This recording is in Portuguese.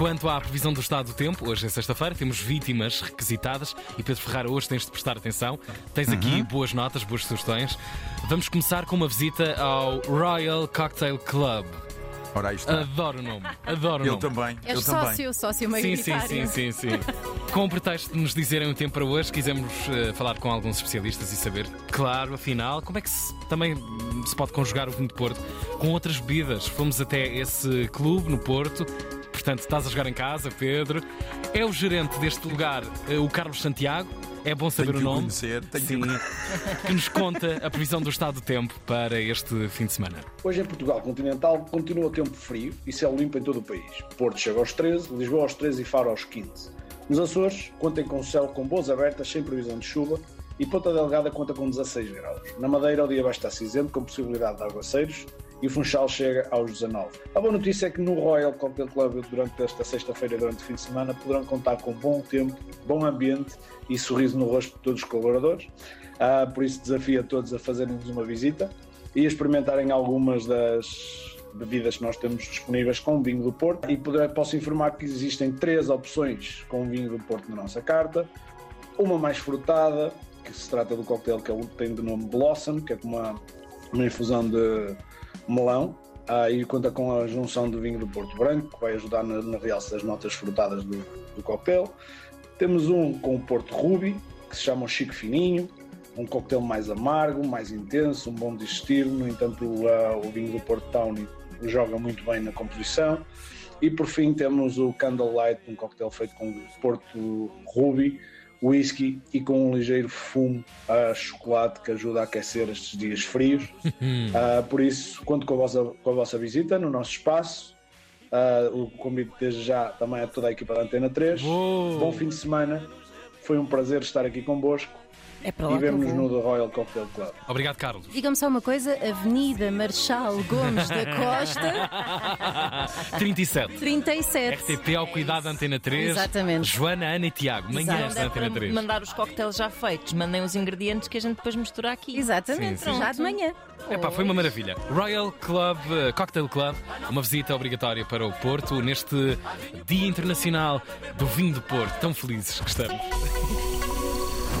Quanto à previsão do estado do tempo, hoje é sexta-feira, temos vítimas requisitadas e Pedro Ferrara, hoje tens de prestar atenção. Tens aqui boas notas, boas sugestões. Vamos começar com uma visita ao Royal Cocktail Club. Ora, aí está. Adoro o nome, adoro o Eu nome. também. És eu também. sócio, sócio Sim, sim, maioritário. sim, sim, sim. Com o pretexto de nos dizerem o tempo para hoje, quisemos eh, falar com alguns especialistas e saber, claro, afinal, como é que se, também se pode conjugar o vinho de Porto com outras bebidas. Fomos até esse clube no Porto. Portanto, estás a jogar em casa, Pedro. É o gerente deste lugar, eh, o Carlos Santiago. É bom saber Tenho o que o nome. conhecer, tenho que Sim, o- que nos conta a previsão do estado do tempo para este fim de semana. Hoje em Portugal continental continua o tempo frio e céu limpo em todo o país. Porto chega aos 13, Lisboa aos 13 e Faro aos 15. Nos Açores, contem com céu com boas abertas, sem previsão de chuva, e Ponta Delgada conta com 16 graus. Na Madeira, o dia vai estar cinzento, com possibilidade de aguaceiros, e o Funchal chega aos 19. A boa notícia é que no Royal Cocktail Club, durante esta sexta-feira durante o fim de semana, poderão contar com bom tempo, bom ambiente e sorriso no rosto de todos os colaboradores. Ah, por isso, desafio a todos a fazerem-nos uma visita e a experimentarem algumas das bebidas que nós temos disponíveis com vinho do Porto. E poder, posso informar que existem três opções com vinho do Porto na nossa carta. Uma mais frutada, que se trata do coquetel que é tem de nome Blossom, que é uma, uma infusão de melão. Ah, e conta com a junção de vinho do Porto Branco, que vai ajudar na, na realce das notas frutadas do, do coquetel. Temos um com o Porto Ruby, que se chama o Chico Fininho, um coquetel mais amargo, mais intenso, um bom digestivo. No entanto, o, ah, o vinho do Porto Tawny joga muito bem na composição. E por fim temos o Candlelight, um coquetel feito com Porto Ruby, whisky e com um ligeiro fumo a chocolate que ajuda a aquecer estes dias frios. Ah, por isso, conto com a, vossa, com a vossa visita no nosso espaço. Ah, o convite desde já também a toda a equipa da Antena 3. Uou! Bom fim de semana. Foi um prazer estar aqui convosco É para e lá que eu vemos no. The Royal Cocktail Club. Obrigado, Carlos. Diga-me só uma coisa, Avenida Marechal Gomes da Costa, 37. 37. RTP ao cuidado da Antena 3. Exatamente. Joana, Ana e Tiago. Manhãs da é Antena para 3. mandar os coquetéis já feitos, mandem os ingredientes que a gente depois mistura aqui. Exatamente, Sim, sim. já de manhã. Epá, foi uma maravilha. Royal Club, eh, Cocktail Club, uma visita obrigatória para o Porto neste Dia Internacional do Vinho do Porto. Tão felizes que estamos.